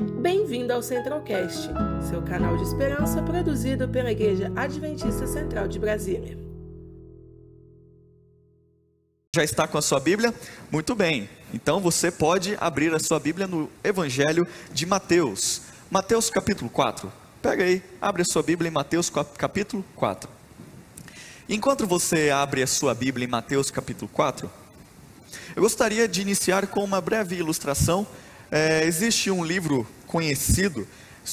Bem-vindo ao Centralcast, seu canal de esperança produzido pela Igreja Adventista Central de Brasília. Já está com a sua Bíblia? Muito bem. Então você pode abrir a sua Bíblia no Evangelho de Mateus. Mateus capítulo 4. Pega aí, abre a sua Bíblia em Mateus capítulo 4. Enquanto você abre a sua Bíblia em Mateus capítulo 4, eu gostaria de iniciar com uma breve ilustração. É, existe um livro conhecido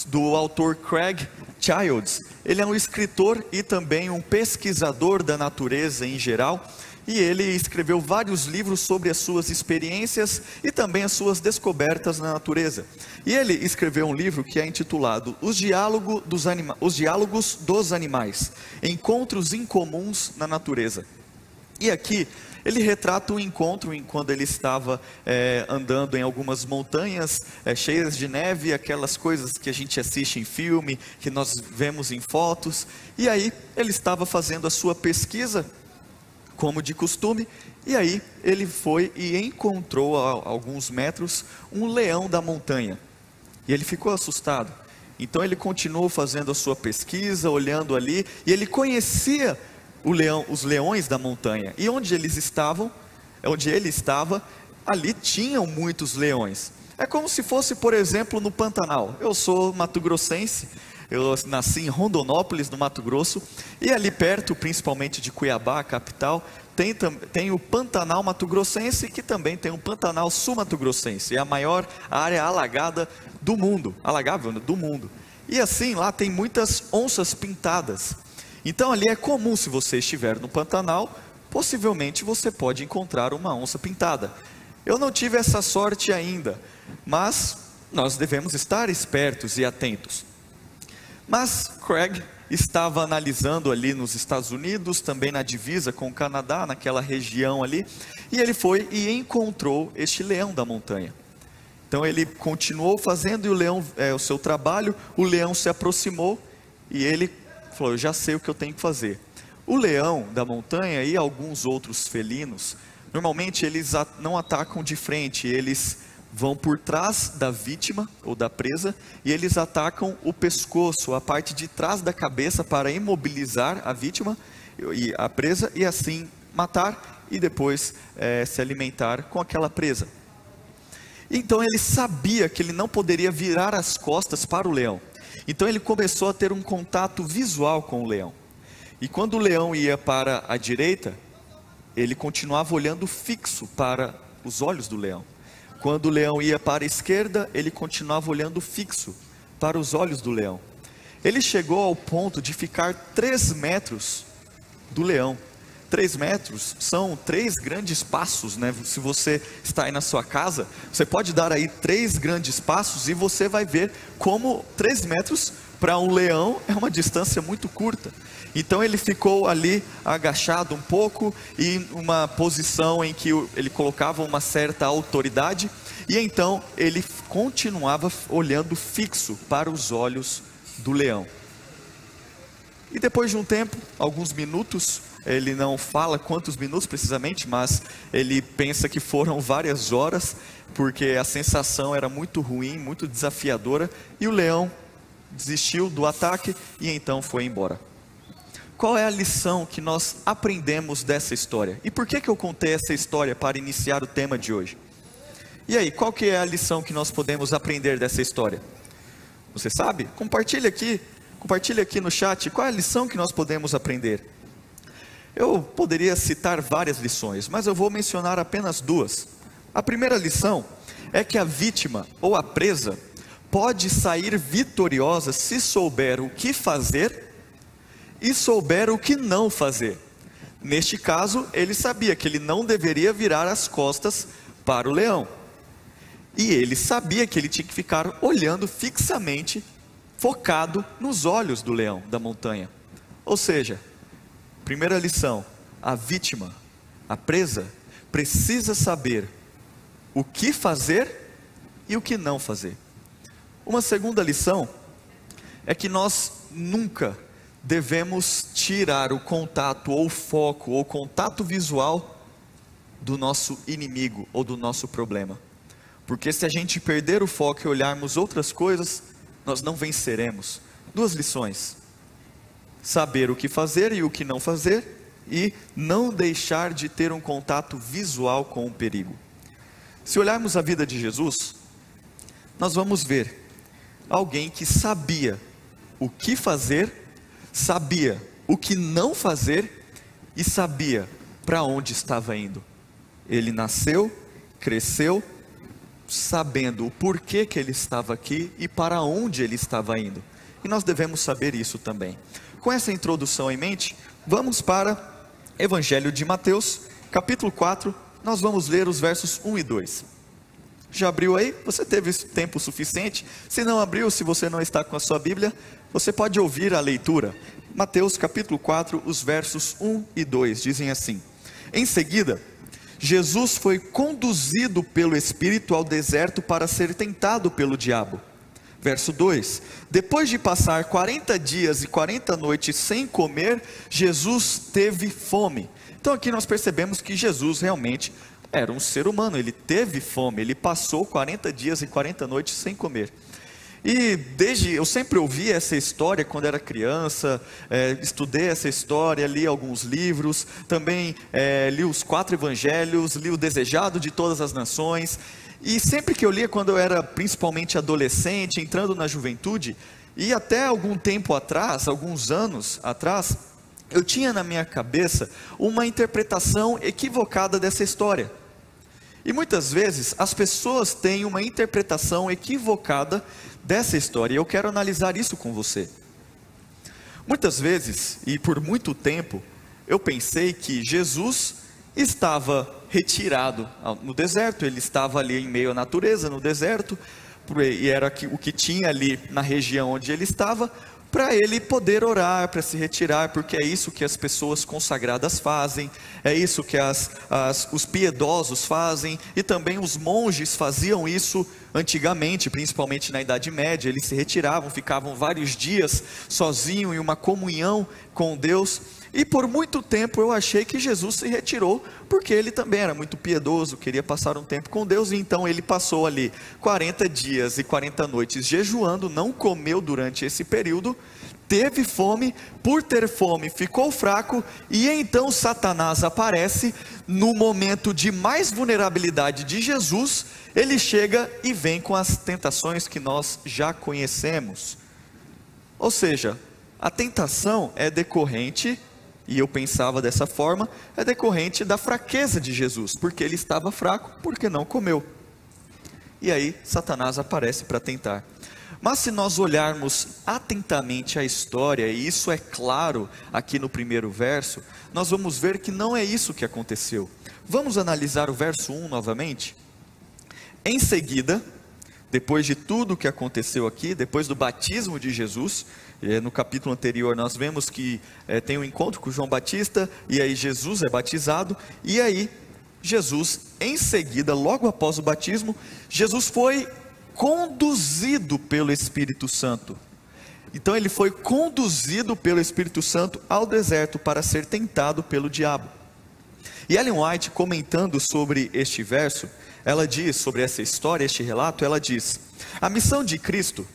do autor Craig Childs. Ele é um escritor e também um pesquisador da natureza em geral. E ele escreveu vários livros sobre as suas experiências e também as suas descobertas na natureza. E ele escreveu um livro que é intitulado Os, Diálogo dos Anima Os Diálogos dos Animais Encontros Incomuns na Natureza. E aqui ele retrata o encontro em quando ele estava é, andando em algumas montanhas é, cheias de neve, aquelas coisas que a gente assiste em filme, que nós vemos em fotos. E aí ele estava fazendo a sua pesquisa, como de costume, e aí ele foi e encontrou a alguns metros um leão da montanha. E ele ficou assustado. Então ele continuou fazendo a sua pesquisa, olhando ali, e ele conhecia leão, os leões da montanha. E onde eles estavam, onde ele estava, ali tinham muitos leões. É como se fosse, por exemplo, no Pantanal. Eu sou mato-grossense, eu nasci em Rondonópolis, no Mato Grosso, e ali perto, principalmente de Cuiabá, capital, tem, tem o Pantanal Mato Grossense, que também tem o Pantanal Sul-Mato Grossense, é a maior área alagada do mundo, alagável né, do mundo. E assim, lá tem muitas onças pintadas. Então ali é comum, se você estiver no Pantanal, possivelmente você pode encontrar uma onça pintada. Eu não tive essa sorte ainda, mas nós devemos estar espertos e atentos. Mas Craig estava analisando ali nos Estados Unidos, também na divisa com o Canadá, naquela região ali, e ele foi e encontrou este leão da montanha. Então ele continuou fazendo o leão, é, o seu trabalho, o leão se aproximou e ele falou: Eu já sei o que eu tenho que fazer. O leão da montanha e alguns outros felinos, normalmente eles não atacam de frente, eles vão por trás da vítima ou da presa e eles atacam o pescoço, a parte de trás da cabeça para imobilizar a vítima e a presa e assim matar e depois é, se alimentar com aquela presa. Então ele sabia que ele não poderia virar as costas para o leão. Então ele começou a ter um contato visual com o leão. E quando o leão ia para a direita, ele continuava olhando fixo para os olhos do leão. Quando o leão ia para a esquerda, ele continuava olhando fixo para os olhos do leão. Ele chegou ao ponto de ficar três metros do leão. Três metros são três grandes passos, né? Se você está aí na sua casa, você pode dar aí três grandes passos e você vai ver como três metros para um leão é uma distância muito curta. Então ele ficou ali agachado um pouco e uma posição em que ele colocava uma certa autoridade e então ele continuava olhando fixo para os olhos do leão. E depois de um tempo, alguns minutos, ele não fala quantos minutos precisamente, mas ele pensa que foram várias horas, porque a sensação era muito ruim, muito desafiadora, e o leão desistiu do ataque e então foi embora. Qual é a lição que nós aprendemos dessa história? E por que, que eu contei essa história para iniciar o tema de hoje? E aí, qual que é a lição que nós podemos aprender dessa história? Você sabe? Compartilhe aqui, compartilhe aqui no chat qual é a lição que nós podemos aprender. Eu poderia citar várias lições, mas eu vou mencionar apenas duas. A primeira lição é que a vítima ou a presa pode sair vitoriosa se souber o que fazer e souber o que não fazer. Neste caso, ele sabia que ele não deveria virar as costas para o leão. E ele sabia que ele tinha que ficar olhando fixamente, focado nos olhos do leão da montanha. Ou seja, Primeira lição: a vítima, a presa, precisa saber o que fazer e o que não fazer. Uma segunda lição é que nós nunca devemos tirar o contato ou foco ou contato visual do nosso inimigo ou do nosso problema. Porque se a gente perder o foco e olharmos outras coisas, nós não venceremos. Duas lições: saber o que fazer e o que não fazer, e não deixar de ter um contato visual com o perigo. Se olharmos a vida de Jesus, nós vamos ver alguém que sabia o que fazer, sabia o que não fazer e sabia para onde estava indo. Ele nasceu, cresceu, sabendo o porquê que ele estava aqui e para onde ele estava indo. E nós devemos saber isso também. Com essa introdução em mente, vamos para Evangelho de Mateus, capítulo 4, nós vamos ler os versos 1 e 2. Já abriu aí? Você teve tempo suficiente? Se não abriu, se você não está com a sua Bíblia, você pode ouvir a leitura. Mateus capítulo 4, os versos 1 e 2 dizem assim: Em seguida, Jesus foi conduzido pelo Espírito ao deserto para ser tentado pelo diabo. Verso 2: Depois de passar 40 dias e 40 noites sem comer, Jesus teve fome. Então aqui nós percebemos que Jesus realmente era um ser humano, ele teve fome, ele passou 40 dias e 40 noites sem comer. E desde eu sempre ouvi essa história quando era criança, é, estudei essa história, li alguns livros, também é, li os quatro evangelhos, li o Desejado de Todas as Nações. E sempre que eu lia, quando eu era principalmente adolescente, entrando na juventude, e até algum tempo atrás, alguns anos atrás, eu tinha na minha cabeça uma interpretação equivocada dessa história. E muitas vezes as pessoas têm uma interpretação equivocada dessa história, e eu quero analisar isso com você. Muitas vezes, e por muito tempo, eu pensei que Jesus estava retirado no deserto, ele estava ali em meio à natureza, no deserto, e era o que tinha ali na região onde ele estava, para ele poder orar, para se retirar, porque é isso que as pessoas consagradas fazem, é isso que as, as, os piedosos fazem, e também os monges faziam isso antigamente, principalmente na Idade Média, eles se retiravam, ficavam vários dias sozinhos em uma comunhão com Deus. E por muito tempo eu achei que Jesus se retirou, porque ele também era muito piedoso, queria passar um tempo com Deus, e então ele passou ali 40 dias e 40 noites jejuando, não comeu durante esse período, teve fome, por ter fome ficou fraco, e então Satanás aparece no momento de mais vulnerabilidade de Jesus, ele chega e vem com as tentações que nós já conhecemos. Ou seja, a tentação é decorrente e eu pensava dessa forma, é decorrente da fraqueza de Jesus, porque ele estava fraco, porque não comeu. E aí Satanás aparece para tentar. Mas se nós olharmos atentamente a história, e isso é claro aqui no primeiro verso, nós vamos ver que não é isso que aconteceu. Vamos analisar o verso 1 novamente? Em seguida, depois de tudo o que aconteceu aqui, depois do batismo de Jesus, no capítulo anterior nós vemos que é, tem um encontro com João Batista, e aí Jesus é batizado, e aí Jesus, em seguida, logo após o batismo, Jesus foi conduzido pelo Espírito Santo. Então ele foi conduzido pelo Espírito Santo ao deserto para ser tentado pelo diabo. E Ellen White, comentando sobre este verso, ela diz sobre essa história, este relato, ela diz: a missão de Cristo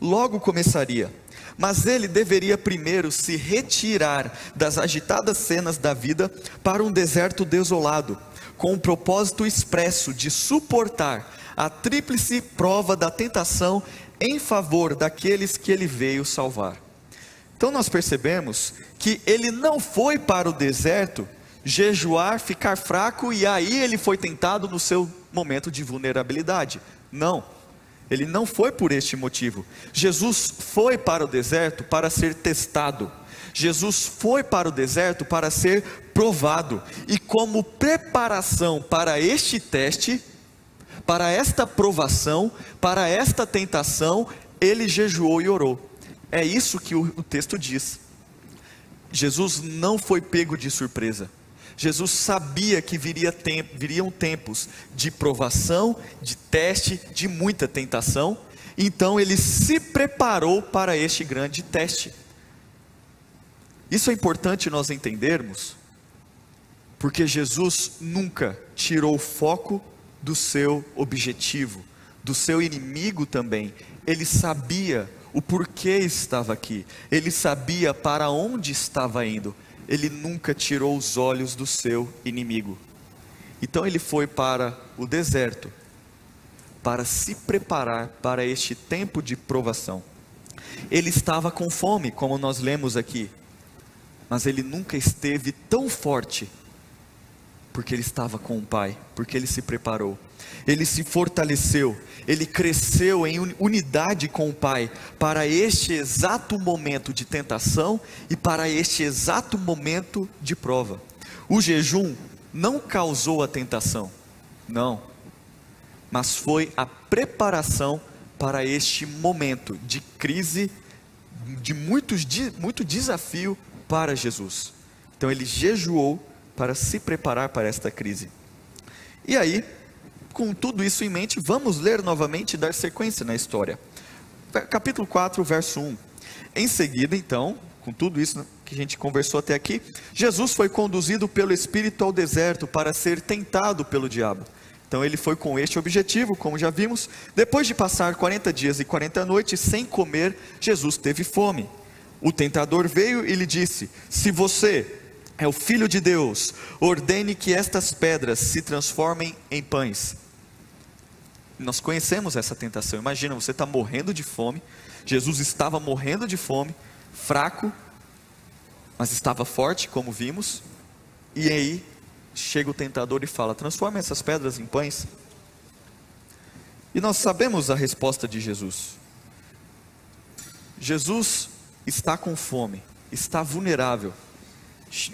logo começaria, mas ele deveria primeiro se retirar das agitadas cenas da vida para um deserto desolado, com o propósito expresso de suportar a tríplice prova da tentação em favor daqueles que ele veio salvar. Então nós percebemos que ele não foi para o deserto jejuar, ficar fraco e aí ele foi tentado no seu momento de vulnerabilidade. Não. Ele não foi por este motivo. Jesus foi para o deserto para ser testado. Jesus foi para o deserto para ser provado. E como preparação para este teste, para esta provação, para esta tentação, ele jejuou e orou. É isso que o, texto diz. Jesus não foi pego de surpresa. Jesus sabia que viria tempo, viriam tempos de provação, de teste, de muita tentação, então ele se preparou para este grande teste. Isso é importante nós entendermos, porque Jesus nunca tirou o foco do seu objetivo, do seu inimigo também. Ele sabia o porquê estava aqui, ele sabia para onde estava indo. Ele nunca tirou os olhos do seu inimigo. Então ele foi para o deserto para se preparar para este tempo de provação. Ele estava com fome, como nós lemos aqui, mas ele nunca esteve tão forte, porque ele estava com o Pai, porque ele se preparou, ele se fortaleceu, ele cresceu em unidade com o Pai para este exato momento de tentação e para este exato momento de prova. O jejum não causou a tentação, não, mas foi a preparação para este momento de crise, de muitos, muito desafio para Jesus. Então ele jejuou para se preparar para esta crise. E aí, com tudo isso em mente, vamos ler novamente e dar sequência na história. Capítulo 4, verso 1. Em seguida, então, com tudo isso que a gente conversou até aqui, Jesus foi conduzido pelo Espírito ao deserto para ser tentado pelo diabo. Então ele foi com este objetivo, como já vimos. Depois de passar 40 dias e 40 noites sem comer, Jesus teve fome. O tentador veio e lhe disse: Se você é o filho de Deus, ordene que estas pedras se transformem em pães. Nós conhecemos essa tentação. Imagina, você está morrendo de fome. Jesus estava morrendo de fome fraco, mas estava forte, como vimos. E aí chega o tentador e fala: transforma essas pedras em pães. E nós sabemos a resposta de Jesus. Jesus está com fome, está vulnerável.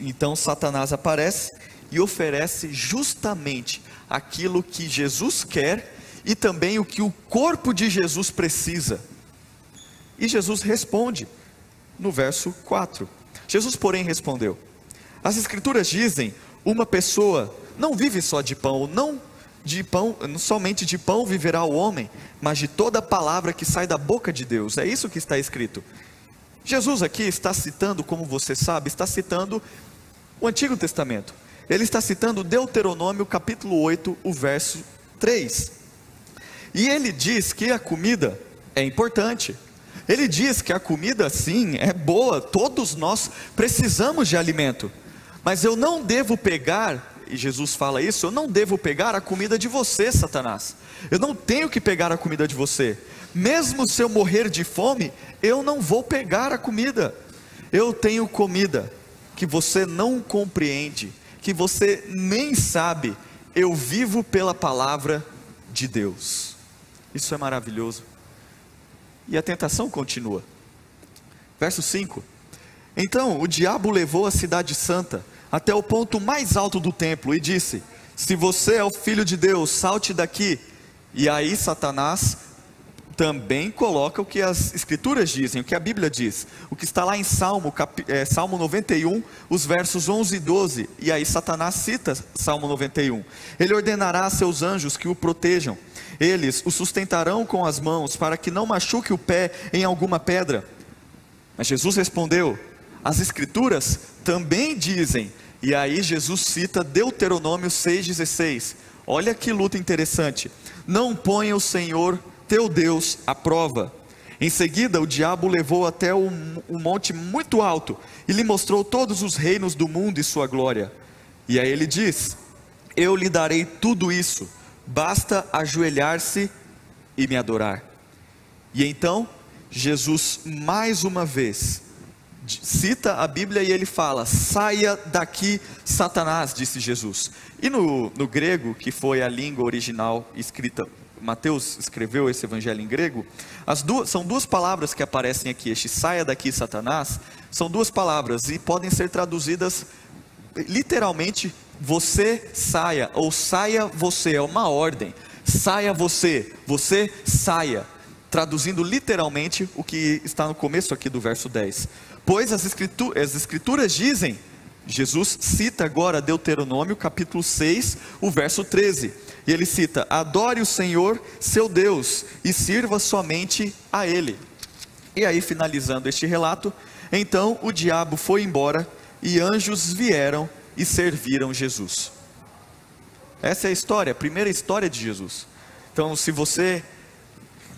Então Satanás aparece e oferece justamente aquilo que Jesus quer e também o que o corpo de Jesus precisa. E Jesus responde: no verso 4. Jesus, porém, respondeu: As Escrituras dizem: uma pessoa não vive só de pão, não de pão, somente de pão viverá o homem, mas de toda palavra que sai da boca de Deus. É isso que está escrito. Jesus aqui está citando, como você sabe, está citando o Antigo Testamento. Ele está citando Deuteronômio capítulo 8, o verso 3. E ele diz que a comida é importante. Ele diz que a comida, sim, é boa, todos nós precisamos de alimento, mas eu não devo pegar, e Jesus fala isso, eu não devo pegar a comida de você, Satanás. Eu não tenho que pegar a comida de você, mesmo se eu morrer de fome, eu não vou pegar a comida. Eu tenho comida que você não compreende, que você nem sabe. Eu vivo pela palavra de Deus. Isso é maravilhoso. E a tentação continua. Verso 5: Então o diabo levou a cidade santa até o ponto mais alto do templo e disse: Se você é o filho de Deus, salte daqui. E aí Satanás também coloca o que as escrituras dizem, o que a Bíblia diz, o que está lá em Salmo, cap, é, Salmo 91, os versos 11 e 12, e aí Satanás cita Salmo 91. Ele ordenará a seus anjos que o protejam, eles o sustentarão com as mãos, para que não machuque o pé em alguma pedra. Mas Jesus respondeu: As Escrituras também dizem, e aí Jesus cita Deuteronômio 6,16. Olha que luta interessante. Não ponha o Senhor teu Deus à prova. Em seguida, o diabo levou até um, um monte muito alto e lhe mostrou todos os reinos do mundo e sua glória. E aí ele diz: Eu lhe darei tudo isso basta ajoelhar-se e me adorar. E então, Jesus, mais uma vez, cita a Bíblia e ele fala: saia daqui, Satanás, disse Jesus. E no, no grego, que foi a língua original escrita, Mateus escreveu esse evangelho em grego, as duas, são duas palavras que aparecem aqui, este saia daqui, Satanás, são duas palavras e podem ser traduzidas literalmente você saia, ou saia você, é uma ordem. Saia você, você saia. Traduzindo literalmente o que está no começo aqui do verso 10. Pois as, escritu as escrituras dizem, Jesus cita agora Deuteronômio capítulo 6, o verso 13. E ele cita: Adore o Senhor, seu Deus, e sirva somente a Ele. E aí, finalizando este relato, então o diabo foi embora e anjos vieram e serviram Jesus. Essa é a história, a primeira história de Jesus. Então, se você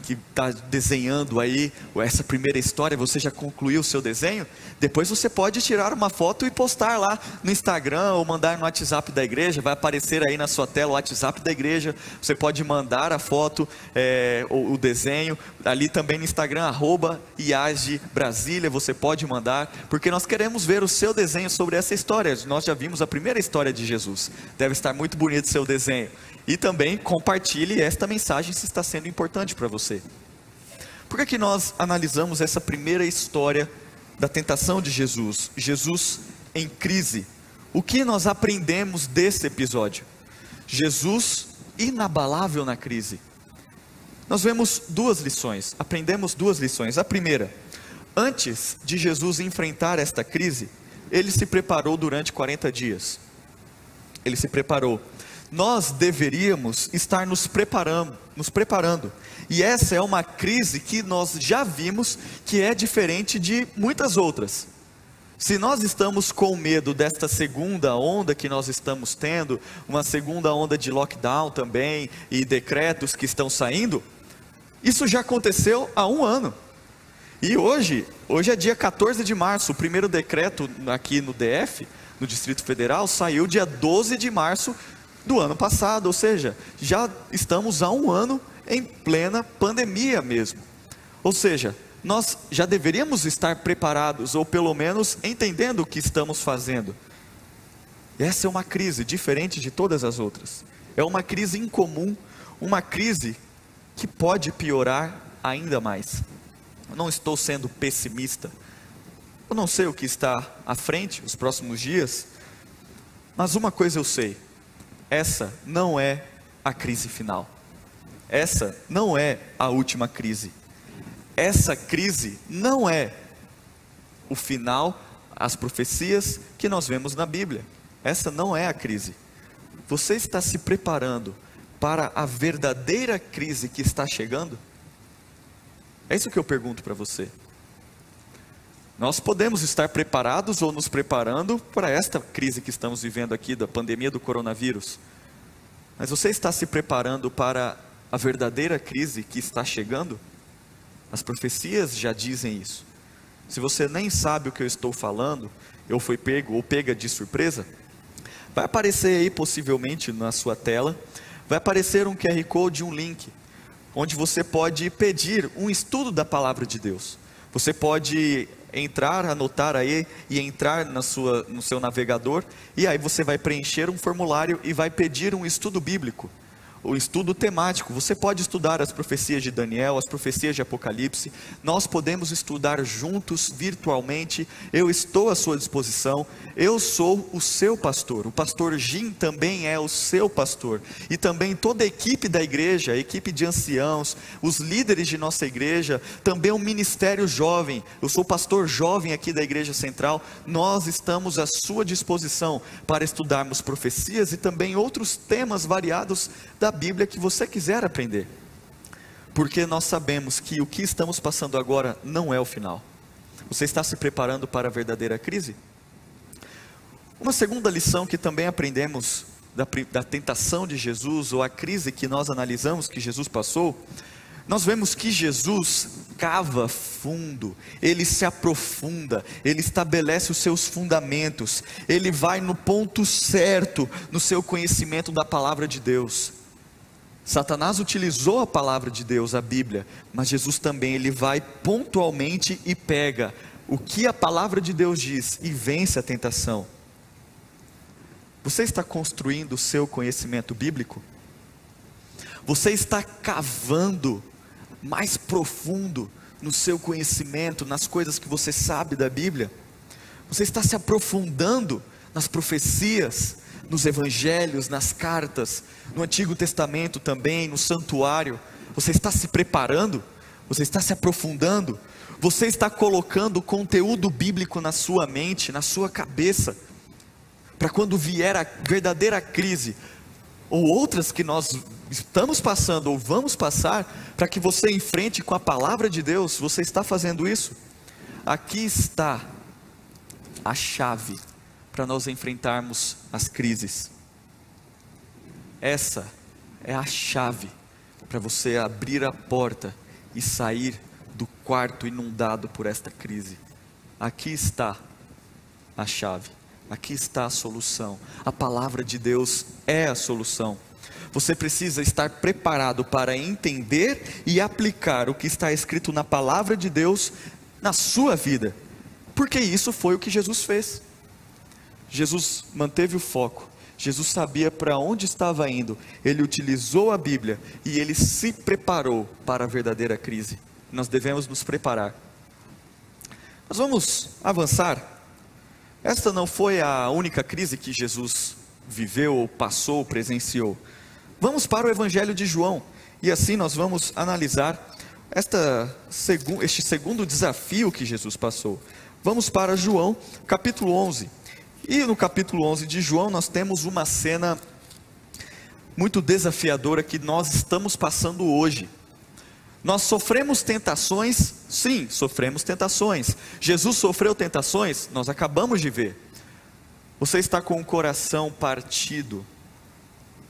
que está desenhando aí essa primeira história, você já concluiu o seu desenho? Depois você pode tirar uma foto e postar lá no Instagram ou mandar no WhatsApp da igreja. Vai aparecer aí na sua tela o WhatsApp da igreja. Você pode mandar a foto, é, o, o, desenho. Ali também no Instagram, arroba IAGE Brasília, você pode mandar, porque nós queremos ver o seu desenho sobre essa história. Nós já vimos a primeira história de Jesus. Deve estar muito bonito o seu desenho. E também compartilhe esta mensagem se está sendo importante para você. Por que, que nós analisamos essa primeira história da tentação de Jesus? Jesus em crise. O que nós aprendemos desse episódio? Jesus inabalável na crise. Nós vemos duas lições, aprendemos duas lições. A primeira, antes de Jesus enfrentar esta crise, ele se preparou durante 40 dias. Ele se preparou nós deveríamos estar nos preparando, nos preparando. E essa é uma crise que nós já vimos que é diferente de muitas outras. Se nós estamos com medo desta segunda onda que nós estamos tendo, uma segunda onda de lockdown também e decretos que estão saindo, isso já aconteceu há um ano. E hoje, hoje é dia 14 de março, o primeiro decreto aqui no DF, no Distrito Federal, saiu dia 12 de março do ano passado, ou seja, já estamos há um ano em plena pandemia mesmo. Ou seja, nós já deveríamos estar preparados, ou pelo menos entendendo o que estamos fazendo. Essa é uma crise diferente de todas as outras. É uma crise incomum, uma crise que pode piorar ainda mais. Eu não estou sendo pessimista. Eu não sei o que está à frente, os próximos dias. Mas uma coisa eu sei: essa não é a crise final. Essa não é a última crise. Essa crise não é o final, as profecias que nós vemos na Bíblia. Essa não é a crise. Você está se preparando para a verdadeira crise que está chegando? É isso que eu pergunto para você. Nós podemos estar preparados ou nos preparando para esta crise que estamos vivendo aqui, da pandemia do coronavírus. Mas você está se preparando para a verdadeira crise que está chegando? As profecias já dizem isso. Se você nem sabe o que eu estou falando, eu fui pego ou pega de surpresa, vai aparecer aí possivelmente na sua tela, vai aparecer um QR Code, um link, onde você pode pedir um estudo da palavra de Deus. Você pode entrar, anotar aí e entrar na sua, no seu navegador, e aí você vai preencher um formulário e vai pedir um estudo bíblico o estudo temático. Você pode estudar as profecias de Daniel, as profecias de Apocalipse. Nós podemos estudar juntos, virtualmente. Eu estou à sua disposição. Eu sou o seu pastor. O pastor Jim também é o seu pastor. E também toda a equipe da igreja, a equipe de anciãos, os líderes de nossa igreja, também o ministério jovem. Eu sou pastor jovem aqui da igreja central. Nós estamos à sua disposição para estudarmos profecias e também outros temas variados da Bíblia que você quiser aprender. Porque nós sabemos que o que estamos passando agora não é o final. Você está se preparando para a verdadeira crise? Uma segunda lição que também aprendemos da, da, tentação de Jesus, ou a crise que nós analisamos que Jesus passou, nós vemos que Jesus cava fundo, ele se aprofunda, ele estabelece os seus fundamentos, ele vai no ponto certo no seu conhecimento da palavra de Deus. Satanás utilizou a palavra de Deus, a Bíblia, mas Jesus também ele vai pontualmente e pega o que a palavra de Deus diz e vence a tentação. Você está construindo o seu conhecimento bíblico? Você está cavando mais profundo no seu conhecimento, nas coisas que você sabe da Bíblia? Você está se aprofundando nas profecias, nos evangelhos, nas cartas, no Antigo Testamento também, no santuário. Você está se preparando? Você está se aprofundando? Você está colocando conteúdo bíblico na sua mente, na sua cabeça, para quando vier a verdadeira crise, ou outras que nós estamos passando ou vamos passar, para que você enfrente com a palavra de Deus, você está fazendo isso? Aqui está a chave para nós enfrentarmos as crises. essa é a chave para você abrir a porta e sair do quarto inundado por esta crise. Aqui está a chave, aqui está a solução. A palavra de Deus é a solução. Você precisa estar preparado para entender e aplicar o que está escrito na palavra de Deus na sua vida, porque isso foi o que Jesus fez. Jesus manteve o foco, Jesus sabia para onde estava indo, ele utilizou a Bíblia e ele se preparou para a verdadeira crise. Nós devemos nos preparar. Nós vamos avançar. Esta não foi a única crise que Jesus viveu, passou, presenciou. Vamos para o Evangelho de João e assim nós vamos analisar esta, este segundo desafio que Jesus passou. Vamos para João, capítulo 11. E no capítulo 11 de João nós temos uma cena muito desafiadora que nós estamos passando hoje. Nós sofremos tentações, sim, sofremos tentações. Jesus sofreu tentações, nós acabamos de ver. Você está com o coração partido,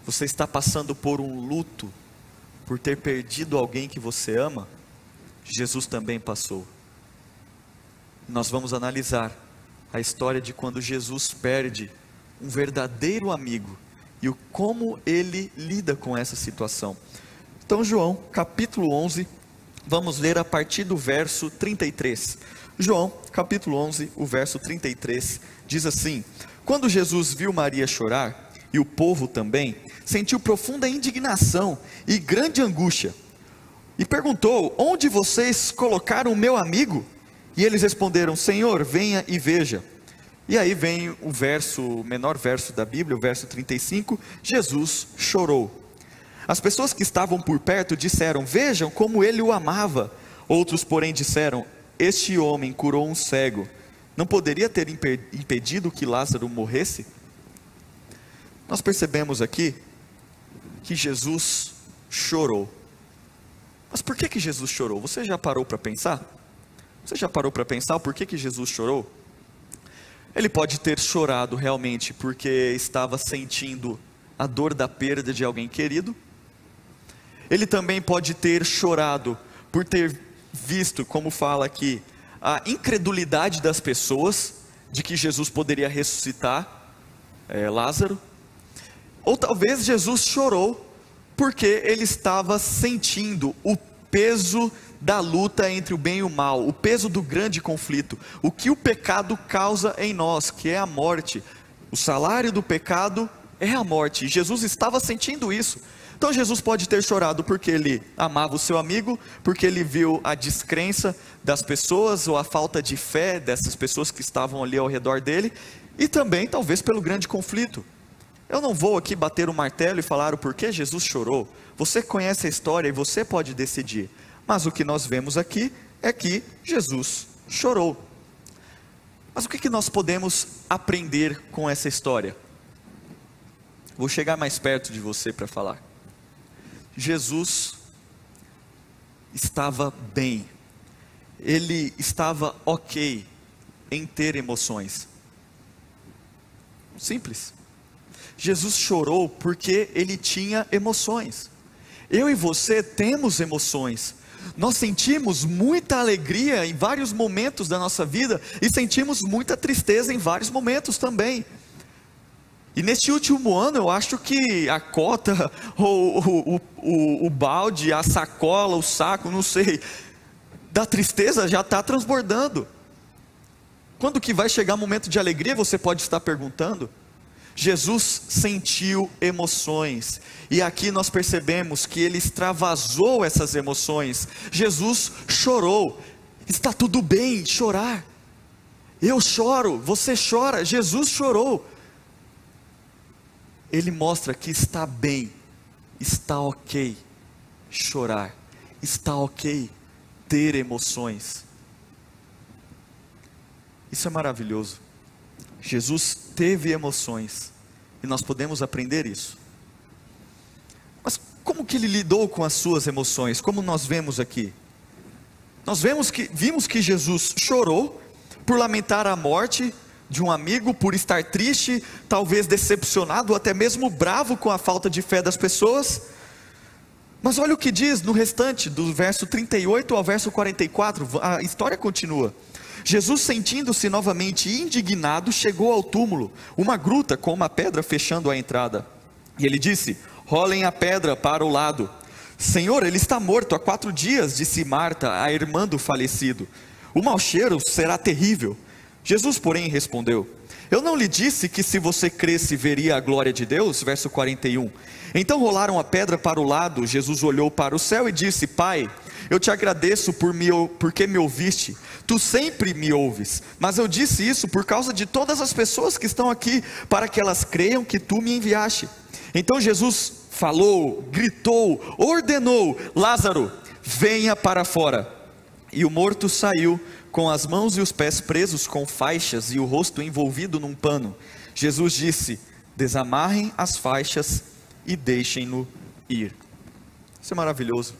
você está passando por um luto por ter perdido alguém que você ama? Jesus também passou. Nós vamos analisar a história de quando Jesus perde um verdadeiro amigo e o como ele lida com essa situação. Então, João, capítulo 11, vamos ler a partir do verso 33. João, capítulo 11, o verso 33, diz assim: Quando Jesus viu Maria chorar, e o povo também, sentiu profunda indignação e grande angústia. E perguntou: Onde vocês colocaram o meu amigo? E eles responderam: Senhor, venha e veja. E aí vem o verso, o menor verso da Bíblia, o verso 35, Jesus chorou. As pessoas que estavam por perto disseram: Vejam como ele o amava. Outros, porém, disseram: Este homem curou um cego. Não poderia ter impedido que Lázaro morresse? Nós percebemos aqui que Jesus chorou. Mas por que que Jesus chorou? Você já parou para pensar? Você já parou para pensar o porquê que Jesus chorou? Ele pode ter chorado realmente porque estava sentindo a dor da perda de alguém querido. Ele também pode ter chorado por ter visto, como fala aqui, a incredulidade das pessoas de que Jesus poderia ressuscitar é, Lázaro. Ou talvez Jesus chorou porque ele estava sentindo o peso da luta entre o bem e o mal, o peso do grande conflito, o que o pecado causa em nós, que é a morte. O salário do pecado é a morte. Jesus estava sentindo isso. Então Jesus pode ter chorado porque ele amava o seu amigo, porque ele viu a descrença das pessoas ou a falta de fé dessas pessoas que estavam ali ao redor dele, e também talvez pelo grande conflito. Eu não vou aqui bater o martelo e falar o porquê Jesus chorou. Você conhece a história e você pode decidir. Mas o que nós vemos aqui é que Jesus chorou. Mas o que, que nós podemos aprender com essa história? Vou chegar mais perto de você para falar. Jesus estava bem, ele estava ok em ter emoções. Simples. Jesus chorou porque ele tinha emoções. Eu e você temos emoções. Nós sentimos muita alegria em vários momentos da nossa vida e sentimos muita tristeza em vários momentos também. E neste último ano, eu acho que a cota, ou, o, o, o balde, a sacola, o saco, não sei, da tristeza já está transbordando. Quando que vai chegar o momento de alegria, você pode estar perguntando. Jesus sentiu emoções, e aqui nós percebemos que ele extravasou essas emoções. Jesus chorou, está tudo bem chorar. Eu choro, você chora, Jesus chorou. Ele mostra que está bem, está ok chorar, está ok ter emoções. Isso é maravilhoso. Jesus teve emoções e nós podemos aprender isso. Mas como que ele lidou com as suas emoções? Como nós vemos aqui? Nós vemos que vimos que Jesus chorou por lamentar a morte de um amigo por estar triste, talvez decepcionado, até mesmo bravo com a falta de fé das pessoas. Mas olha o que diz no restante, do verso 38 ao verso 44, a história continua. Jesus, sentindo-se novamente indignado, chegou ao túmulo, uma gruta com uma pedra fechando a entrada. E ele disse: Rolem a pedra para o lado. Senhor, ele está morto há quatro dias, disse Marta, a irmã do falecido. O mau cheiro será terrível. Jesus, porém, respondeu: Eu não lhe disse que se você cresce veria a glória de Deus? Verso 41. Então rolaram a pedra para o lado. Jesus olhou para o céu e disse: Pai, eu te agradeço por me, porque me ouviste. Tu sempre me ouves. Mas eu disse isso por causa de todas as pessoas que estão aqui, para que elas creiam que tu me enviaste. Então Jesus falou, gritou, ordenou: Lázaro, venha para fora. E o morto saiu, com as mãos e os pés presos com faixas e o rosto envolvido num pano. Jesus disse: Desamarrem as faixas e deixem-no ir. Isso é maravilhoso.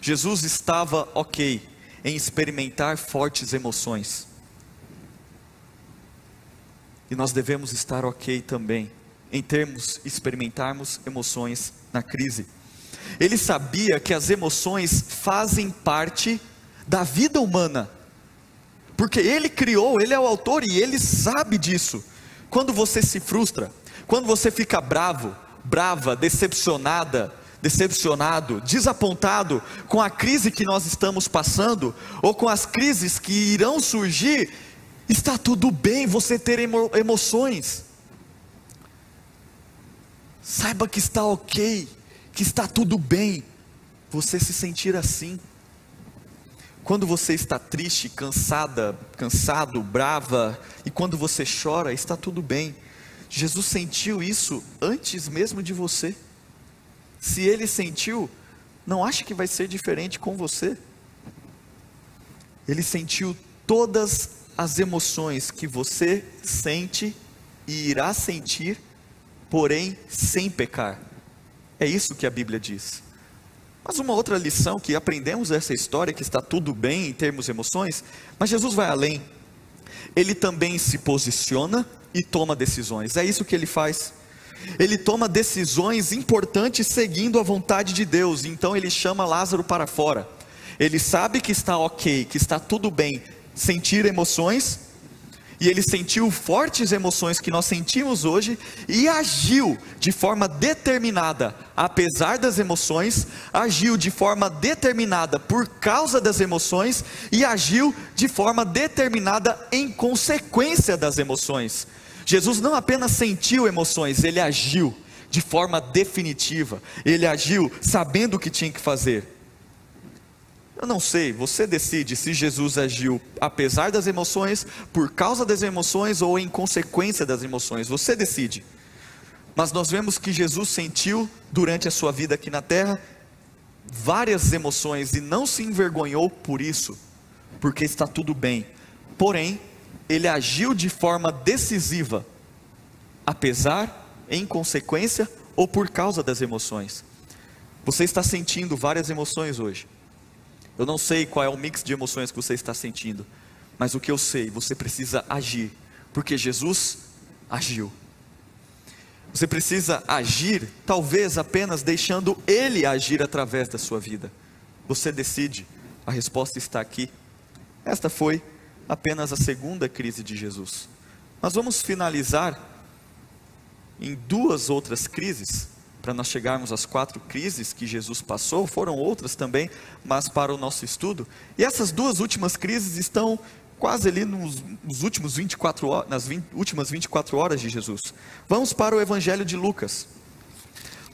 Jesus estava ok em experimentar fortes emoções. E nós devemos estar ok também em termos experimentarmos emoções na crise. Ele sabia que as emoções fazem parte da vida humana. Porque ele criou, ele é o autor e ele sabe disso. Quando você se frustra, quando você fica bravo, brava, decepcionada, decepcionado, desapontado com a crise que nós estamos passando, ou com as crises que irão surgir, está tudo bem você ter emo emoções. Saiba que está ok, que está tudo bem você se sentir assim. Quando você está triste, cansada, cansado, brava, e quando você chora, está tudo bem. Jesus sentiu isso antes mesmo de você. Se ele sentiu, não acha que vai ser diferente com você. Ele sentiu todas as emoções que você sente e irá sentir, porém sem pecar. É isso que a Bíblia diz. Mas uma outra lição que aprendemos dessa história, que está tudo bem em termos de emoções, mas Jesus vai além. Ele também se posiciona e toma decisões. É isso que ele faz. Ele toma decisões importantes seguindo a vontade de Deus. Então ele chama Lázaro para fora. Ele sabe que está ok, que está tudo bem sentir emoções, e ele sentiu fortes emoções que nós sentimos hoje e agiu de forma determinada, apesar das emoções, agiu de forma determinada por causa das emoções e agiu de forma determinada em consequência das emoções. Jesus não apenas sentiu emoções, ele agiu de forma definitiva, ele agiu sabendo o que tinha que fazer. Eu não sei, você decide se Jesus agiu apesar das emoções, por causa das emoções ou em consequência das emoções. Você decide. Mas nós vemos que Jesus sentiu durante a sua vida aqui na terra várias emoções e não se envergonhou por isso, porque está tudo bem. Porém, ele agiu de forma decisiva, apesar, em consequência ou por causa das emoções. Você está sentindo várias emoções hoje. Eu não sei qual é o mix de emoções que você está sentindo, mas o que eu sei, você precisa agir, porque Jesus agiu. Você precisa agir, talvez apenas deixando Ele agir através da sua vida. Você decide, a resposta está aqui. Esta foi apenas a segunda crise de Jesus. Nós vamos finalizar em duas outras crises para nós chegarmos às quatro crises que Jesus passou, foram outras também, mas para o nosso estudo. E essas duas últimas crises estão quase ali nos, nos últimos 24 horas, nas 20, últimas 24 horas de Jesus. Vamos para o Evangelho de Lucas.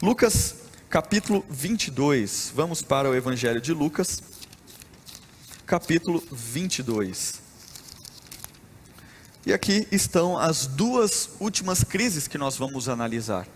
Lucas capítulo 22. Vamos para o Evangelho de Lucas, capítulo 22. E aqui estão as duas últimas crises que nós vamos analisar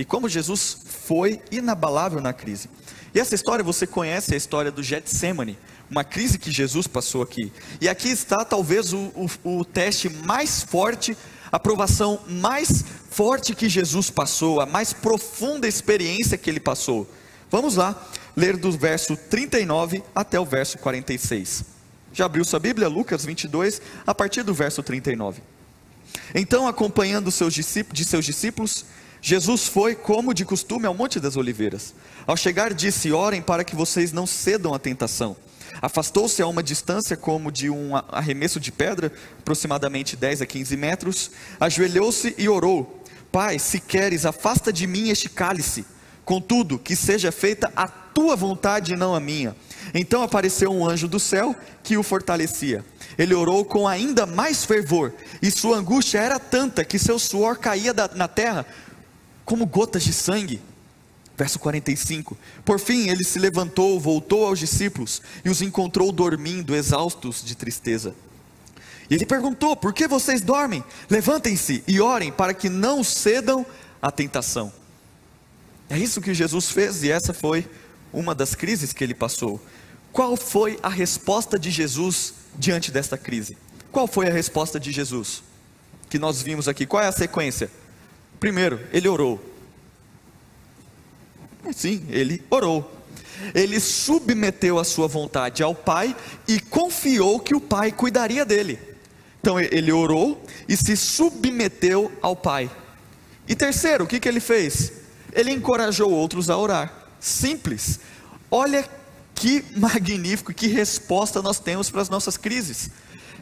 e como Jesus foi inabalável na crise. E essa história você conhece a história do Getsemane, uma crise que Jesus passou aqui. E aqui está talvez o, o, o teste mais forte, a provação mais forte que Jesus passou, a mais profunda experiência que ele passou. Vamos lá, ler do verso 39 até o verso 46. Já abriu sua Bíblia? Lucas 22, a partir do verso 39. Então, acompanhando seus de seus discípulos, Jesus foi, como de costume, ao Monte das Oliveiras. Ao chegar, disse: Orem para que vocês não cedam à tentação. Afastou-se a uma distância como de um arremesso de pedra, aproximadamente 10 a 15 metros, ajoelhou-se e orou: Pai, se queres, afasta de mim este cálice. Contudo, que seja feita a tua vontade e não a minha. Então apareceu um anjo do céu que o fortalecia. Ele orou com ainda mais fervor, e sua angústia era tanta que seu suor caía da, na terra como gotas de sangue. Verso 45: Por fim ele se levantou, voltou aos discípulos e os encontrou dormindo, exaustos de tristeza. E ele perguntou: Por que vocês dormem? Levantem-se e orem para que não cedam à tentação. É isso que Jesus fez e essa foi uma das crises que ele passou. Qual foi a resposta de Jesus diante desta crise? Qual foi a resposta de Jesus? Que nós vimos aqui. Qual é a sequência? Primeiro, ele orou. Sim, ele orou. Ele submeteu a sua vontade ao Pai e confiou que o Pai cuidaria dele. Então ele orou e se submeteu ao Pai. E terceiro, o que, que ele fez? Ele encorajou outros a orar. Simples. Olha que magnífico, que resposta nós temos para as nossas crises.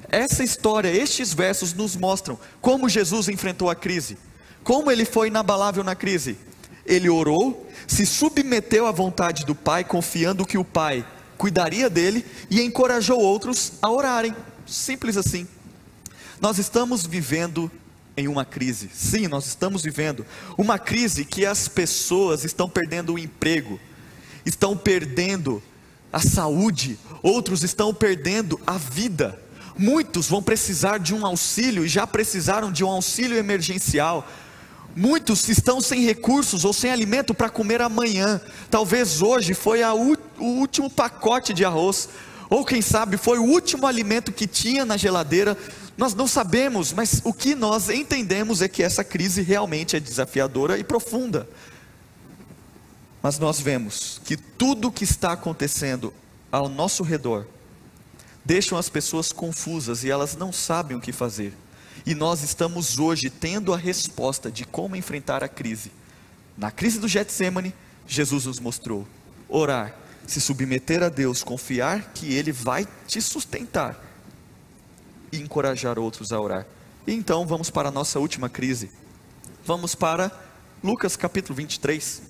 Essa história, estes versos nos mostram como Jesus enfrentou a crise, como ele foi inabalável na crise. Ele orou, se submeteu à vontade do Pai, confiando que o Pai cuidaria dele e encorajou outros a orarem. Simples assim. Nós estamos vivendo em uma crise. Sim, nós estamos vivendo uma crise que as pessoas estão perdendo o emprego, estão perdendo a saúde, outros estão perdendo a vida. Muitos vão precisar de um auxílio e já precisaram de um auxílio emergencial. Muitos estão sem recursos ou sem alimento para comer amanhã. Talvez hoje foi o último pacote de arroz, ou quem sabe foi o último alimento que tinha na geladeira. Nós não sabemos, mas o que nós entendemos é que essa crise realmente é desafiadora e profunda. Mas nós vemos que tudo o que está acontecendo ao nosso redor deixam as pessoas confusas e elas não sabem o que fazer. E nós estamos hoje tendo a resposta de como enfrentar a crise. Na crise do Getsemane, Jesus nos mostrou: orar, se submeter a Deus, confiar que Ele vai te sustentar e encorajar outros a orar. E então vamos para a nossa última crise. Vamos para Lucas capítulo 23.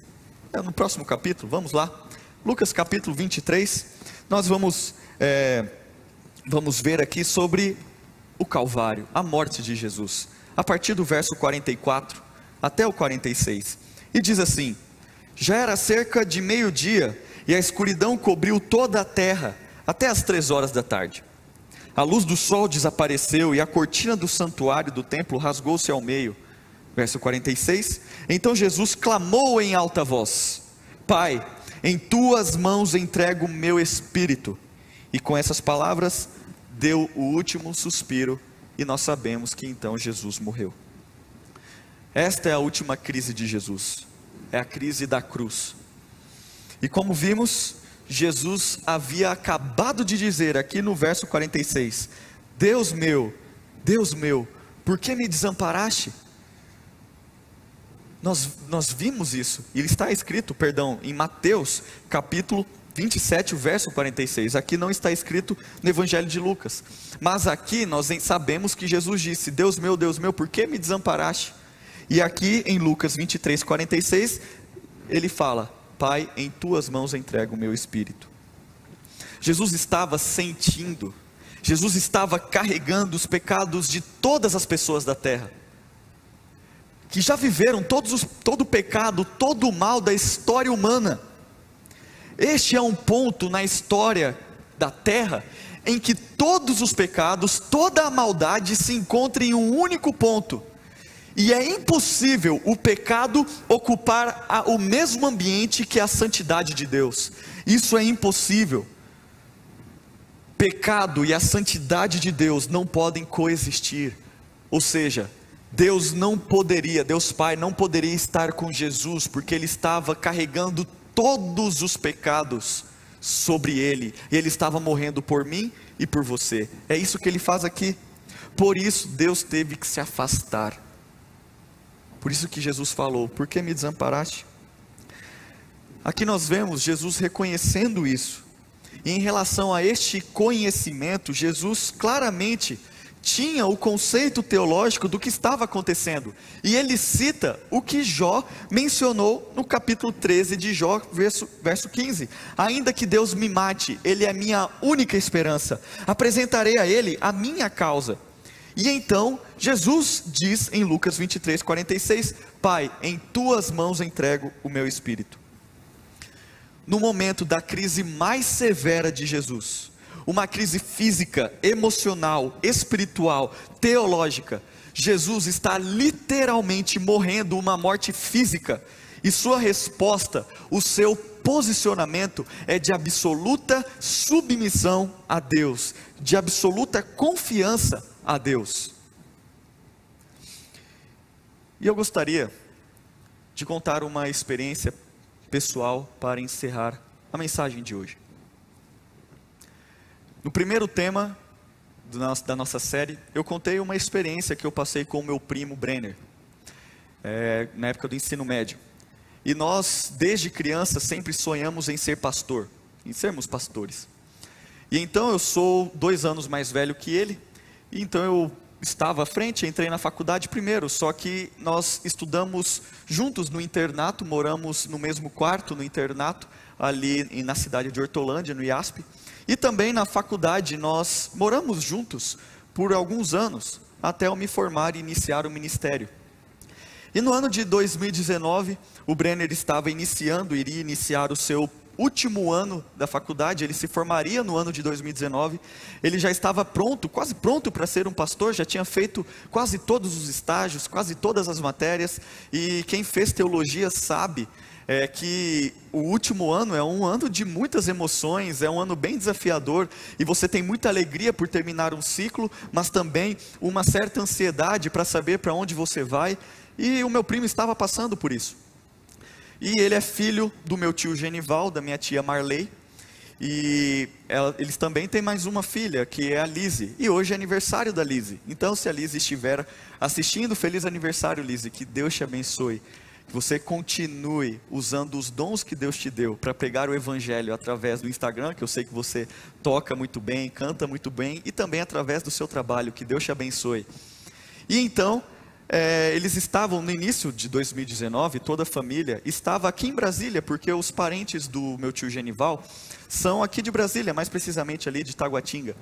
É no próximo capítulo, vamos lá. Lucas capítulo 23, nós vamos, é, vamos ver aqui sobre o Calvário, a morte de Jesus, a partir do verso 44 até o 46. E diz assim: Já era cerca de meio-dia e a escuridão cobriu toda a terra até as três horas da tarde. A luz do sol desapareceu e a cortina do santuário do templo rasgou-se ao meio. Verso 46: Então Jesus clamou em alta voz: Pai, em tuas mãos entrego o meu espírito. E com essas palavras, deu o último suspiro, e nós sabemos que então Jesus morreu. Esta é a última crise de Jesus, é a crise da cruz. E como vimos, Jesus havia acabado de dizer aqui no verso 46: Deus meu, Deus meu, por que me desamparaste? Nós, nós vimos isso, e está escrito, perdão, em Mateus, capítulo 27, verso 46. Aqui não está escrito no Evangelho de Lucas, mas aqui nós sabemos que Jesus disse: Deus meu, Deus meu, por que me desamparaste? E aqui em Lucas 23, 46, ele fala: Pai, em tuas mãos entrego o meu espírito. Jesus estava sentindo, Jesus estava carregando os pecados de todas as pessoas da terra que já viveram todos os, todo o pecado, todo o mal da história humana. Este é um ponto na história da terra em que todos os pecados, toda a maldade se encontra em um único ponto. E é impossível o pecado ocupar a, o mesmo ambiente que a santidade de Deus. Isso é impossível. Pecado e a santidade de Deus não podem coexistir. Ou seja, Deus não poderia, Deus Pai não poderia estar com Jesus, porque ele estava carregando todos os pecados sobre ele, e ele estava morrendo por mim e por você. É isso que ele faz aqui. Por isso Deus teve que se afastar. Por isso que Jesus falou: Por que me desamparaste? Aqui nós vemos Jesus reconhecendo isso. E em relação a este conhecimento, Jesus claramente tinha o conceito teológico do que estava acontecendo. E ele cita o que Jó mencionou no capítulo 13 de Jó, verso, verso 15: Ainda que Deus me mate, Ele é minha única esperança, apresentarei a Ele a minha causa. E então Jesus diz em Lucas 23, 46: Pai, em tuas mãos entrego o meu espírito no momento da crise mais severa de Jesus, uma crise física, emocional, espiritual, teológica, Jesus está literalmente morrendo uma morte física, e sua resposta, o seu posicionamento é de absoluta submissão a Deus, de absoluta confiança a Deus. E eu gostaria de contar uma experiência pessoal para encerrar a mensagem de hoje. No primeiro tema da nossa série, eu contei uma experiência que eu passei com o meu primo Brenner, é, na época do ensino médio. E nós, desde criança, sempre sonhamos em ser pastor, em sermos pastores. E então eu sou dois anos mais velho que ele, e então eu estava à frente, entrei na faculdade primeiro, só que nós estudamos juntos no internato, moramos no mesmo quarto no internato, ali na cidade de Hortolândia, no IASP, e também na faculdade nós moramos juntos por alguns anos, até eu me formar e iniciar o ministério. E no ano de 2019, o Brenner estava iniciando, iria iniciar o seu último ano da faculdade, ele se formaria no ano de 2019. Ele já estava pronto, quase pronto para ser um pastor, já tinha feito quase todos os estágios, quase todas as matérias. E quem fez teologia sabe é, que o último ano é um ano de muitas emoções, é um ano bem desafiador e você tem muita alegria por terminar um ciclo, mas também uma certa ansiedade para saber para onde você vai. E o meu primo estava passando por isso. E ele é filho do meu tio Genival, da minha tia Marley. E ela, eles também têm mais uma filha, que é a Lise. E hoje é aniversário da Lise. Então, se a Lise estiver assistindo, feliz aniversário, Lise. Que Deus te abençoe. Você continue usando os dons que Deus te deu para pregar o Evangelho através do Instagram, que eu sei que você toca muito bem, canta muito bem, e também através do seu trabalho. Que Deus te abençoe. E então, é, eles estavam no início de 2019, toda a família estava aqui em Brasília, porque os parentes do meu tio Genival são aqui de Brasília, mais precisamente ali de Taguatinga.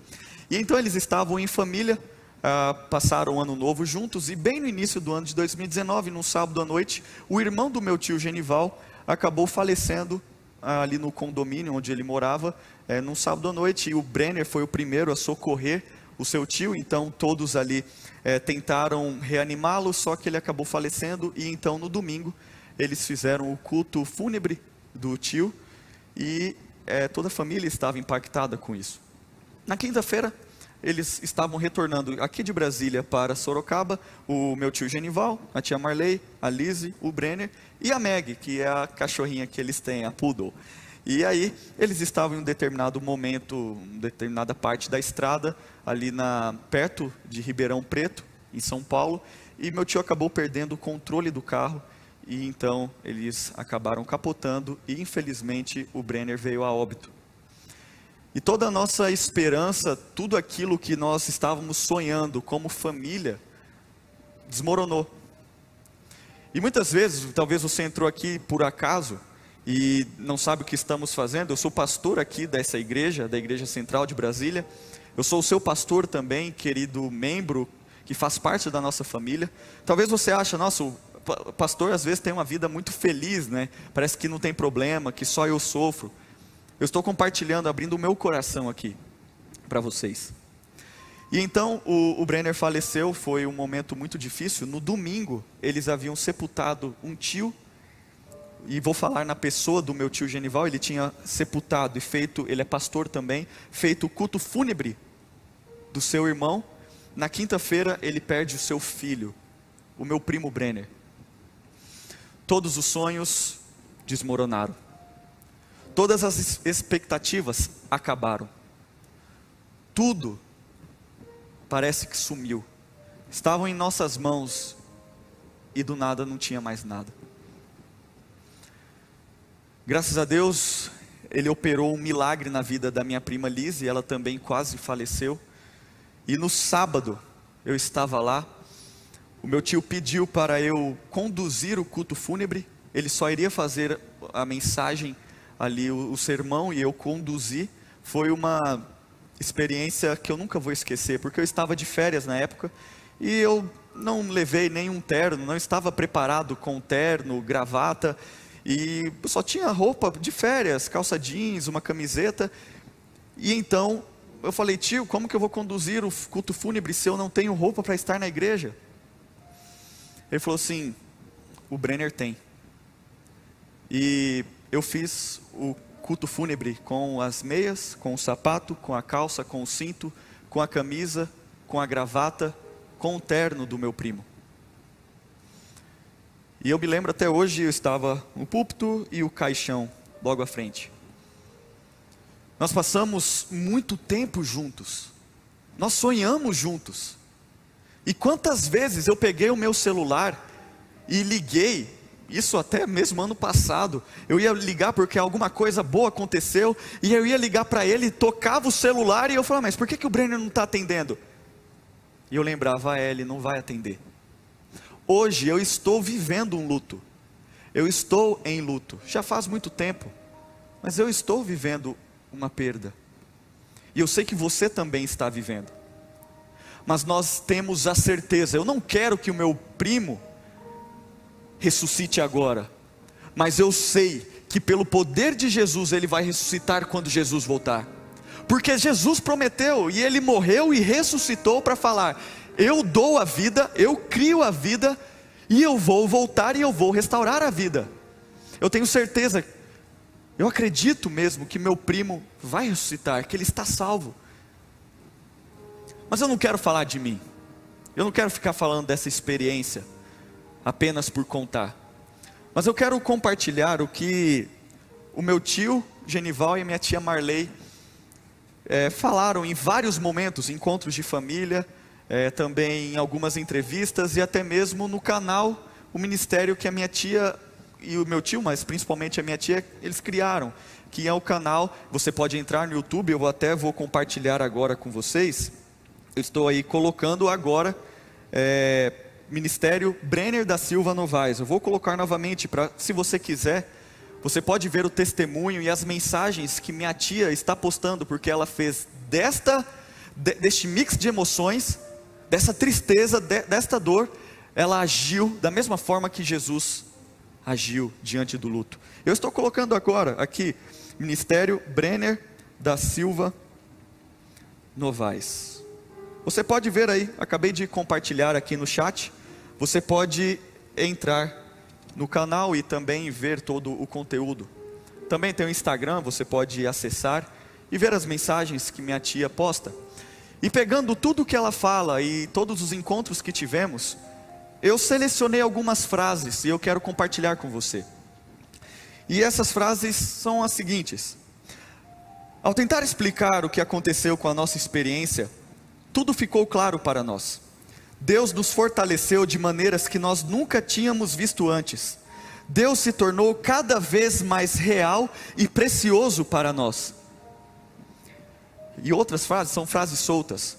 E então eles estavam em família, ah, passaram o ano novo juntos, e bem no início do ano de 2019, num sábado à noite, o irmão do meu tio Genival acabou falecendo ah, ali no condomínio onde ele morava, é, num sábado à noite, e o Brenner foi o primeiro a socorrer o seu tio, então todos ali é, tentaram reanimá-lo, só que ele acabou falecendo, e então no domingo eles fizeram o culto fúnebre do tio, e é, toda a família estava impactada com isso. Na quinta-feira, eles estavam retornando aqui de Brasília para Sorocaba, o meu tio Genival, a tia Marley, a Lise, o Brenner e a Meg, que é a cachorrinha que eles têm, a Poodle. E aí, eles estavam em um determinado momento, uma determinada parte da estrada, ali na, perto de Ribeirão Preto, em São Paulo, e meu tio acabou perdendo o controle do carro, e então eles acabaram capotando, e infelizmente o Brenner veio a óbito. E toda a nossa esperança, tudo aquilo que nós estávamos sonhando como família, desmoronou. E muitas vezes, talvez você entrou aqui por acaso, e não sabe o que estamos fazendo, eu sou pastor aqui dessa igreja, da Igreja Central de Brasília. Eu sou o seu pastor também, querido membro que faz parte da nossa família. Talvez você ache, nossa, o pastor às vezes tem uma vida muito feliz, né? Parece que não tem problema, que só eu sofro. Eu estou compartilhando, abrindo o meu coração aqui para vocês. E então o, o Brenner faleceu, foi um momento muito difícil. No domingo, eles haviam sepultado um tio e vou falar na pessoa do meu tio Genival, ele tinha sepultado e feito, ele é pastor também, feito o culto fúnebre do seu irmão. Na quinta-feira ele perde o seu filho, o meu primo Brenner. Todos os sonhos desmoronaram. Todas as expectativas acabaram. Tudo parece que sumiu. Estavam em nossas mãos e do nada não tinha mais nada. Graças a Deus, ele operou um milagre na vida da minha prima Liz e ela também quase faleceu. E no sábado, eu estava lá, o meu tio pediu para eu conduzir o culto fúnebre, ele só iria fazer a mensagem ali, o, o sermão, e eu conduzi. Foi uma experiência que eu nunca vou esquecer, porque eu estava de férias na época e eu não levei nenhum terno, não estava preparado com terno, gravata, e só tinha roupa de férias, calça jeans, uma camiseta. E então eu falei, tio, como que eu vou conduzir o culto fúnebre se eu não tenho roupa para estar na igreja? Ele falou assim: o Brenner tem. E eu fiz o culto fúnebre com as meias, com o sapato, com a calça, com o cinto, com a camisa, com a gravata, com o terno do meu primo. E eu me lembro até hoje, eu estava no púlpito e o caixão logo à frente. Nós passamos muito tempo juntos. Nós sonhamos juntos. E quantas vezes eu peguei o meu celular e liguei, isso até mesmo ano passado, eu ia ligar porque alguma coisa boa aconteceu, e eu ia ligar para ele, tocava o celular e eu falava, mas por que, que o Brenner não está atendendo? E eu lembrava, ah, ele não vai atender. Hoje eu estou vivendo um luto, eu estou em luto, já faz muito tempo, mas eu estou vivendo uma perda, e eu sei que você também está vivendo mas nós temos a certeza. Eu não quero que o meu primo ressuscite agora, mas eu sei que pelo poder de Jesus ele vai ressuscitar quando Jesus voltar. Porque Jesus prometeu e ele morreu e ressuscitou para falar: eu dou a vida, eu crio a vida e eu vou voltar e eu vou restaurar a vida. Eu tenho certeza, eu acredito mesmo que meu primo vai ressuscitar, que ele está salvo. Mas eu não quero falar de mim. Eu não quero ficar falando dessa experiência apenas por contar. Mas eu quero compartilhar o que o meu tio Genival e minha tia Marley é, falaram em vários momentos, encontros de família, é, também em algumas entrevistas e até mesmo no canal, o ministério que a minha tia e o meu tio, mas principalmente a minha tia, eles criaram, que é o canal. Você pode entrar no YouTube, eu até vou compartilhar agora com vocês eu estou aí colocando agora é, Ministério Brenner da Silva Novaes. Eu vou colocar novamente para, se você quiser, você pode ver o testemunho e as mensagens que minha tia está postando, porque ela fez desta, de, deste mix de emoções, dessa tristeza, de, desta dor, ela agiu da mesma forma que Jesus agiu diante do luto. Eu estou colocando agora aqui Ministério Brenner da Silva Novaes. Você pode ver aí, acabei de compartilhar aqui no chat. Você pode entrar no canal e também ver todo o conteúdo. Também tem o Instagram, você pode acessar e ver as mensagens que minha tia posta. E pegando tudo que ela fala e todos os encontros que tivemos, eu selecionei algumas frases e eu quero compartilhar com você. E essas frases são as seguintes: Ao tentar explicar o que aconteceu com a nossa experiência, tudo ficou claro para nós. Deus nos fortaleceu de maneiras que nós nunca tínhamos visto antes. Deus se tornou cada vez mais real e precioso para nós. E outras frases são frases soltas.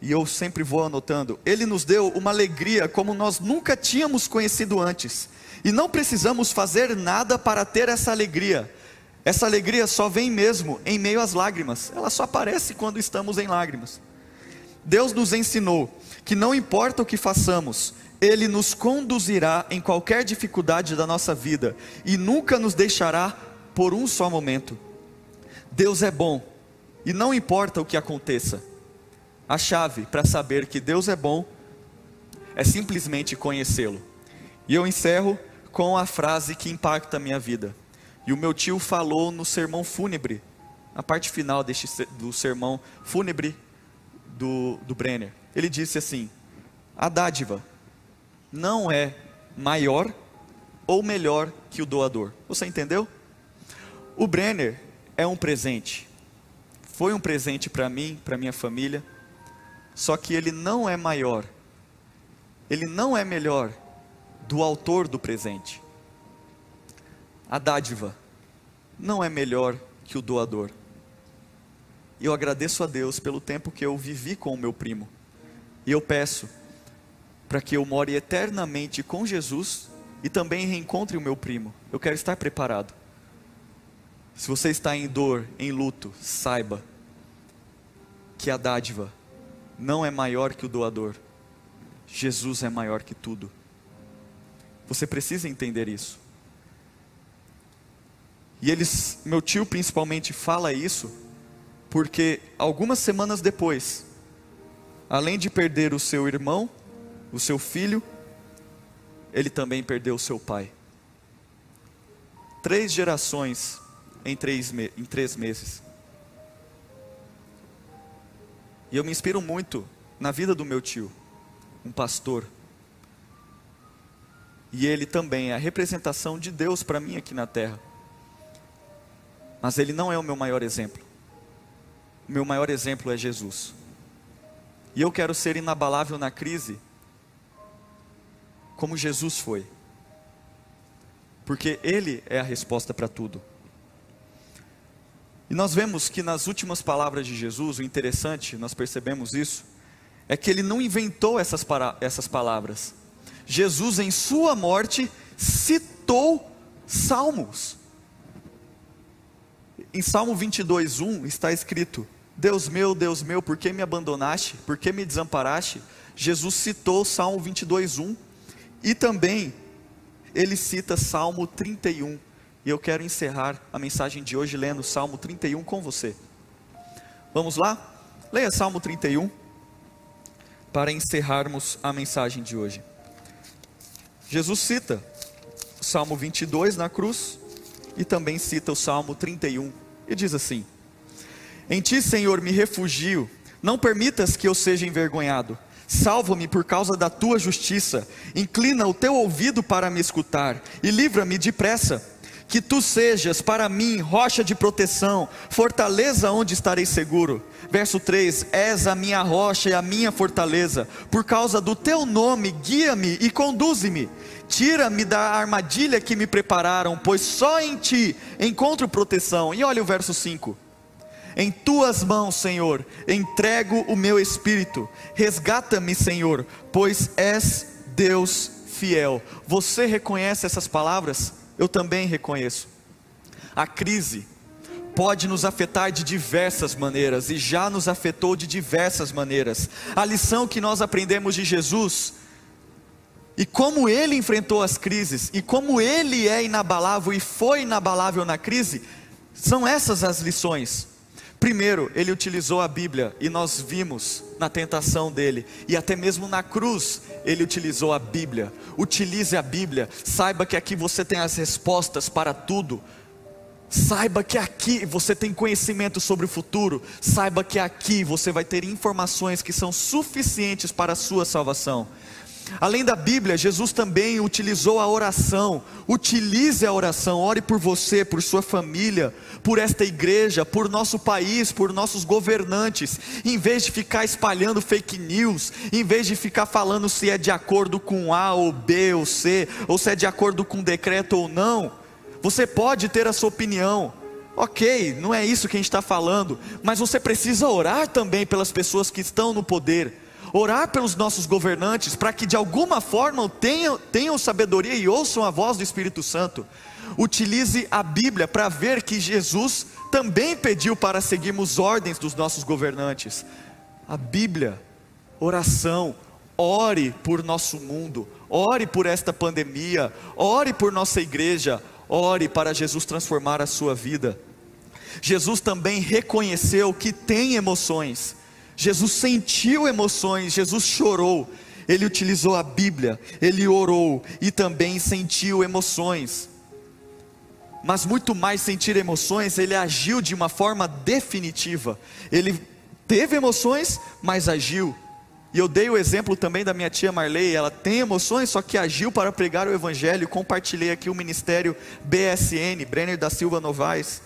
E eu sempre vou anotando. Ele nos deu uma alegria como nós nunca tínhamos conhecido antes. E não precisamos fazer nada para ter essa alegria. Essa alegria só vem mesmo em meio às lágrimas. Ela só aparece quando estamos em lágrimas. Deus nos ensinou que não importa o que façamos, Ele nos conduzirá em qualquer dificuldade da nossa vida e nunca nos deixará por um só momento. Deus é bom e não importa o que aconteça. A chave para saber que Deus é bom é simplesmente conhecê-lo. E eu encerro com a frase que impacta a minha vida. E o meu tio falou no sermão fúnebre, na parte final deste, do sermão fúnebre do, do Brenner. Ele disse assim: a dádiva não é maior ou melhor que o doador. Você entendeu? O Brenner é um presente. Foi um presente para mim, para minha família. só que ele não é maior, ele não é melhor do autor do presente. A dádiva não é melhor que o doador. E eu agradeço a Deus pelo tempo que eu vivi com o meu primo. E eu peço para que eu more eternamente com Jesus e também reencontre o meu primo. Eu quero estar preparado. Se você está em dor, em luto, saiba que a dádiva não é maior que o doador. Jesus é maior que tudo. Você precisa entender isso. E eles, meu tio principalmente fala isso porque algumas semanas depois, além de perder o seu irmão, o seu filho, ele também perdeu o seu pai. Três gerações em três, em três meses. E eu me inspiro muito na vida do meu tio, um pastor. E ele também é a representação de Deus para mim aqui na terra. Mas ele não é o meu maior exemplo meu maior exemplo é Jesus. E eu quero ser inabalável na crise, como Jesus foi. Porque Ele é a resposta para tudo. E nós vemos que nas últimas palavras de Jesus, o interessante, nós percebemos isso, é que ele não inventou essas, para, essas palavras. Jesus, em sua morte, citou salmos. Em Salmo 22, 1 está escrito: Deus meu, Deus meu, por que me abandonaste? Por que me desamparaste? Jesus citou Salmo 22, 1 e também ele cita Salmo 31. E eu quero encerrar a mensagem de hoje lendo Salmo 31 com você. Vamos lá? Leia Salmo 31 para encerrarmos a mensagem de hoje. Jesus cita Salmo 22 na cruz e também cita o Salmo 31 e diz assim: Em ti, Senhor, me refugio, não permitas que eu seja envergonhado. Salva-me por causa da tua justiça, inclina o teu ouvido para me escutar e livra-me depressa. Que tu sejas para mim rocha de proteção, fortaleza onde estarei seguro. Verso 3: És a minha rocha e a minha fortaleza, por causa do teu nome, guia-me e conduze-me. Tira-me da armadilha que me prepararam, pois só em ti encontro proteção. E olha o verso 5. Em tuas mãos, Senhor, entrego o meu espírito. Resgata-me, Senhor, pois és Deus fiel. Você reconhece essas palavras? Eu também reconheço. A crise pode nos afetar de diversas maneiras e já nos afetou de diversas maneiras. A lição que nós aprendemos de Jesus e como ele enfrentou as crises, e como ele é inabalável e foi inabalável na crise, são essas as lições. Primeiro, ele utilizou a Bíblia, e nós vimos na tentação dele, e até mesmo na cruz, ele utilizou a Bíblia. Utilize a Bíblia, saiba que aqui você tem as respostas para tudo. Saiba que aqui você tem conhecimento sobre o futuro. Saiba que aqui você vai ter informações que são suficientes para a sua salvação. Além da Bíblia, Jesus também utilizou a oração. Utilize a oração, ore por você, por sua família, por esta igreja, por nosso país, por nossos governantes. Em vez de ficar espalhando fake news, em vez de ficar falando se é de acordo com A ou B ou C, ou se é de acordo com decreto ou não, você pode ter a sua opinião. Ok, não é isso que a gente está falando, mas você precisa orar também pelas pessoas que estão no poder orar pelos nossos governantes, para que de alguma forma tenham, tenham sabedoria e ouçam a voz do Espírito Santo. Utilize a Bíblia para ver que Jesus também pediu para seguirmos ordens dos nossos governantes. A Bíblia, oração, ore por nosso mundo, ore por esta pandemia, ore por nossa igreja, ore para Jesus transformar a sua vida. Jesus também reconheceu que tem emoções Jesus sentiu emoções, Jesus chorou, ele utilizou a Bíblia, ele orou e também sentiu emoções. Mas muito mais sentir emoções, ele agiu de uma forma definitiva. Ele teve emoções, mas agiu. E eu dei o exemplo também da minha tia Marley, ela tem emoções, só que agiu para pregar o evangelho. Compartilhei aqui o ministério BSN, Brenner da Silva Novaes.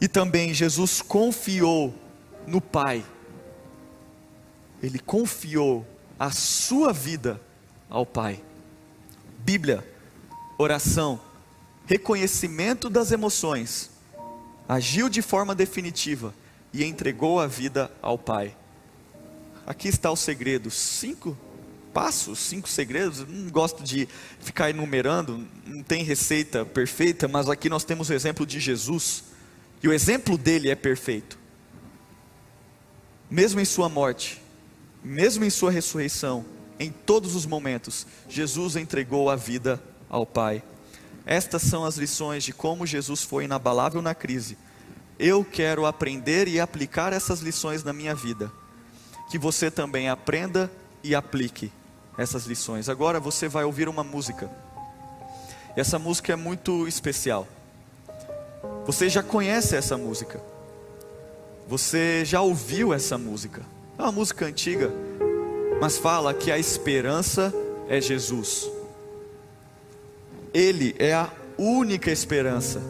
E também Jesus confiou no Pai ele confiou a sua vida ao Pai. Bíblia, oração, reconhecimento das emoções, agiu de forma definitiva e entregou a vida ao Pai. Aqui está o segredo: cinco passos, cinco segredos. Não gosto de ficar enumerando, não tem receita perfeita, mas aqui nós temos o exemplo de Jesus, e o exemplo dele é perfeito. Mesmo em sua morte, mesmo em sua ressurreição, em todos os momentos, Jesus entregou a vida ao Pai. Estas são as lições de como Jesus foi inabalável na crise. Eu quero aprender e aplicar essas lições na minha vida. Que você também aprenda e aplique essas lições. Agora você vai ouvir uma música. E essa música é muito especial. Você já conhece essa música. Você já ouviu essa música. É uma música antiga, mas fala que a esperança é Jesus. Ele é a única esperança.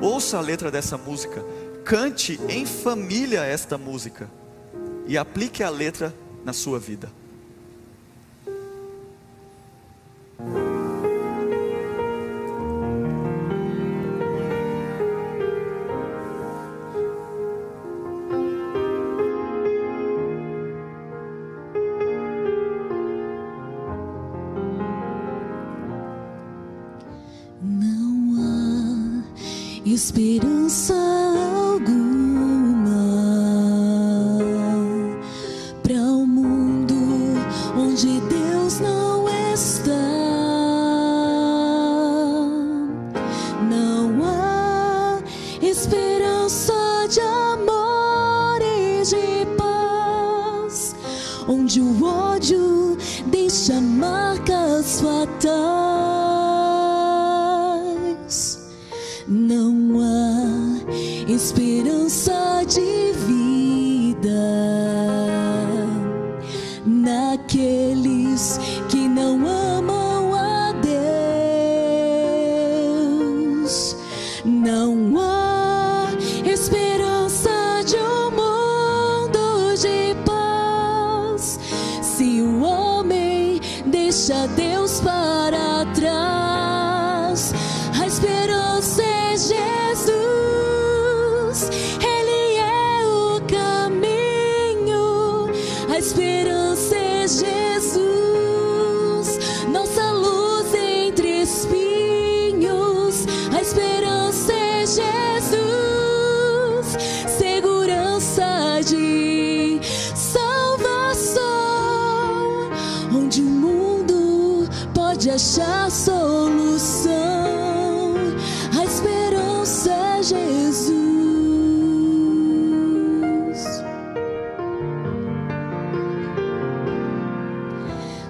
Ouça a letra dessa música, cante em família esta música e aplique a letra na sua vida. Esperança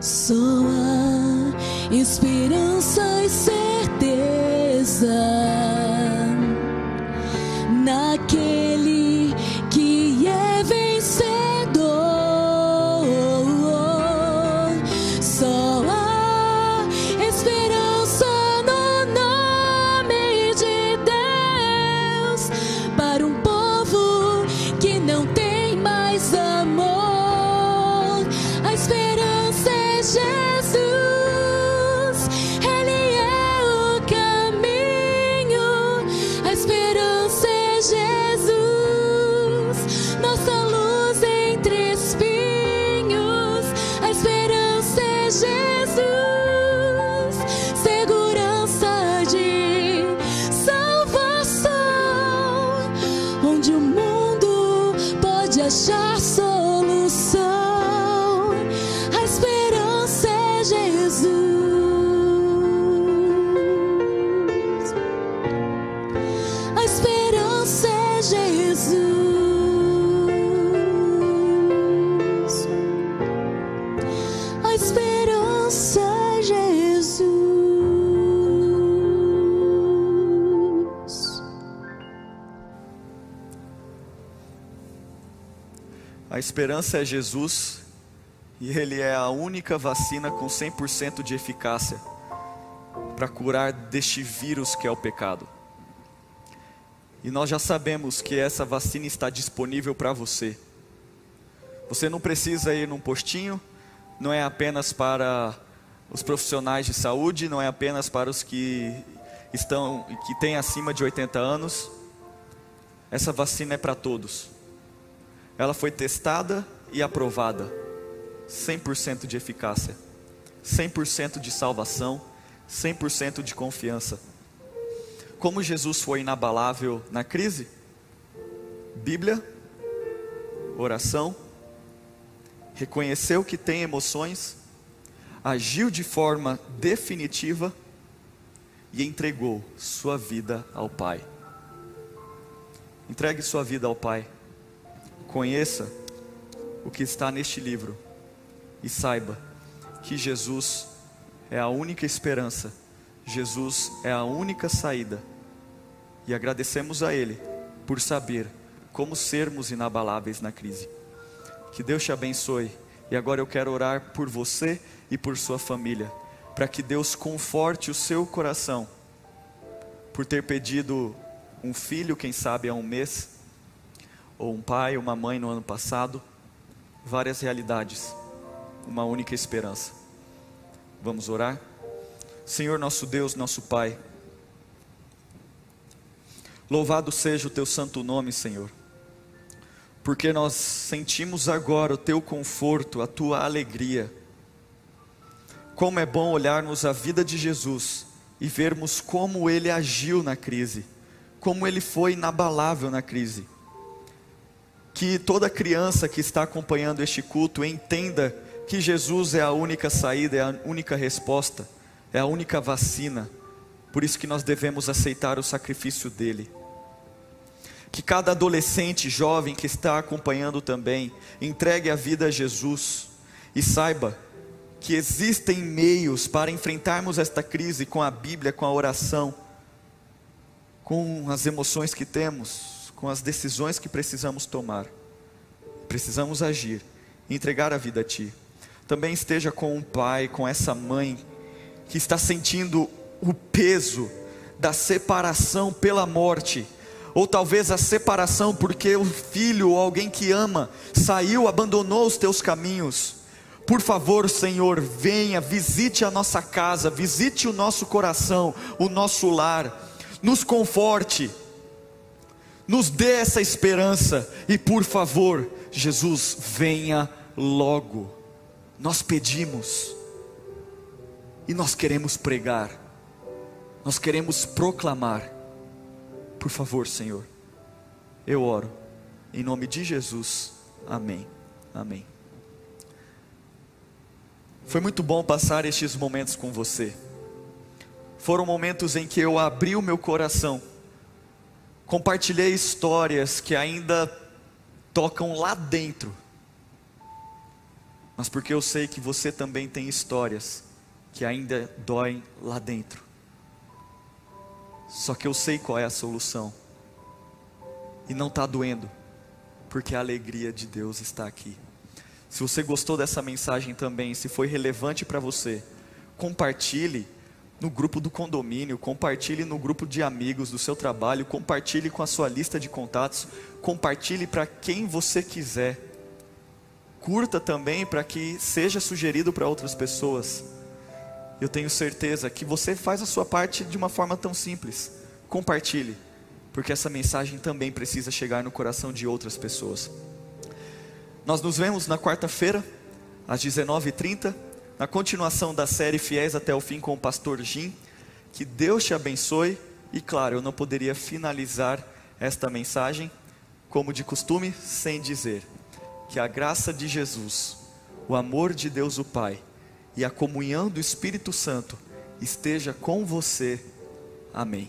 Só há esperança e certeza esperança é Jesus e Ele é a única vacina com 100% de eficácia para curar deste vírus que é o pecado. E nós já sabemos que essa vacina está disponível para você. Você não precisa ir num postinho, não é apenas para os profissionais de saúde, não é apenas para os que estão que têm acima de 80 anos. Essa vacina é para todos. Ela foi testada e aprovada. 100% de eficácia, 100% de salvação, 100% de confiança. Como Jesus foi inabalável na crise? Bíblia, oração, reconheceu que tem emoções, agiu de forma definitiva e entregou sua vida ao Pai. Entregue sua vida ao Pai. Conheça o que está neste livro e saiba que Jesus é a única esperança, Jesus é a única saída. E agradecemos a Ele por saber como sermos inabaláveis na crise. Que Deus te abençoe. E agora eu quero orar por você e por sua família, para que Deus conforte o seu coração por ter pedido um filho, quem sabe há um mês, ou um pai, uma mãe no ano passado, várias realidades, uma única esperança. Vamos orar? Senhor nosso Deus, nosso Pai, louvado seja o teu santo nome, Senhor, porque nós sentimos agora o teu conforto, a tua alegria. Como é bom olharmos a vida de Jesus e vermos como ele agiu na crise, como ele foi inabalável na crise. Que toda criança que está acompanhando este culto entenda que Jesus é a única saída, é a única resposta, é a única vacina. Por isso que nós devemos aceitar o sacrifício dele. Que cada adolescente, jovem que está acompanhando também, entregue a vida a Jesus e saiba que existem meios para enfrentarmos esta crise com a Bíblia, com a oração, com as emoções que temos, com as decisões que precisamos tomar. Precisamos agir, entregar a vida a Ti. Também esteja com um pai, com essa mãe que está sentindo o peso da separação pela morte, ou talvez a separação porque o filho ou alguém que ama saiu, abandonou os teus caminhos por favor, Senhor, venha, visite a nossa casa, visite o nosso coração, o nosso lar, nos conforte, nos dê essa esperança e, por favor, Jesus, venha logo. Nós pedimos e nós queremos pregar, nós queremos proclamar. Por favor, Senhor, eu oro, em nome de Jesus, amém. Amém. Foi muito bom passar estes momentos com você. Foram momentos em que eu abri o meu coração, compartilhei histórias que ainda tocam lá dentro, mas porque eu sei que você também tem histórias que ainda doem lá dentro. Só que eu sei qual é a solução, e não está doendo, porque a alegria de Deus está aqui. Se você gostou dessa mensagem também, se foi relevante para você, compartilhe no grupo do condomínio, compartilhe no grupo de amigos do seu trabalho, compartilhe com a sua lista de contatos, compartilhe para quem você quiser. Curta também para que seja sugerido para outras pessoas. Eu tenho certeza que você faz a sua parte de uma forma tão simples. Compartilhe, porque essa mensagem também precisa chegar no coração de outras pessoas. Nós nos vemos na quarta-feira, às 19h30, na continuação da série Fiéis até o Fim com o pastor Jim. Que Deus te abençoe. E claro, eu não poderia finalizar esta mensagem, como de costume, sem dizer que a graça de Jesus, o amor de Deus o Pai e a comunhão do Espírito Santo esteja com você. Amém.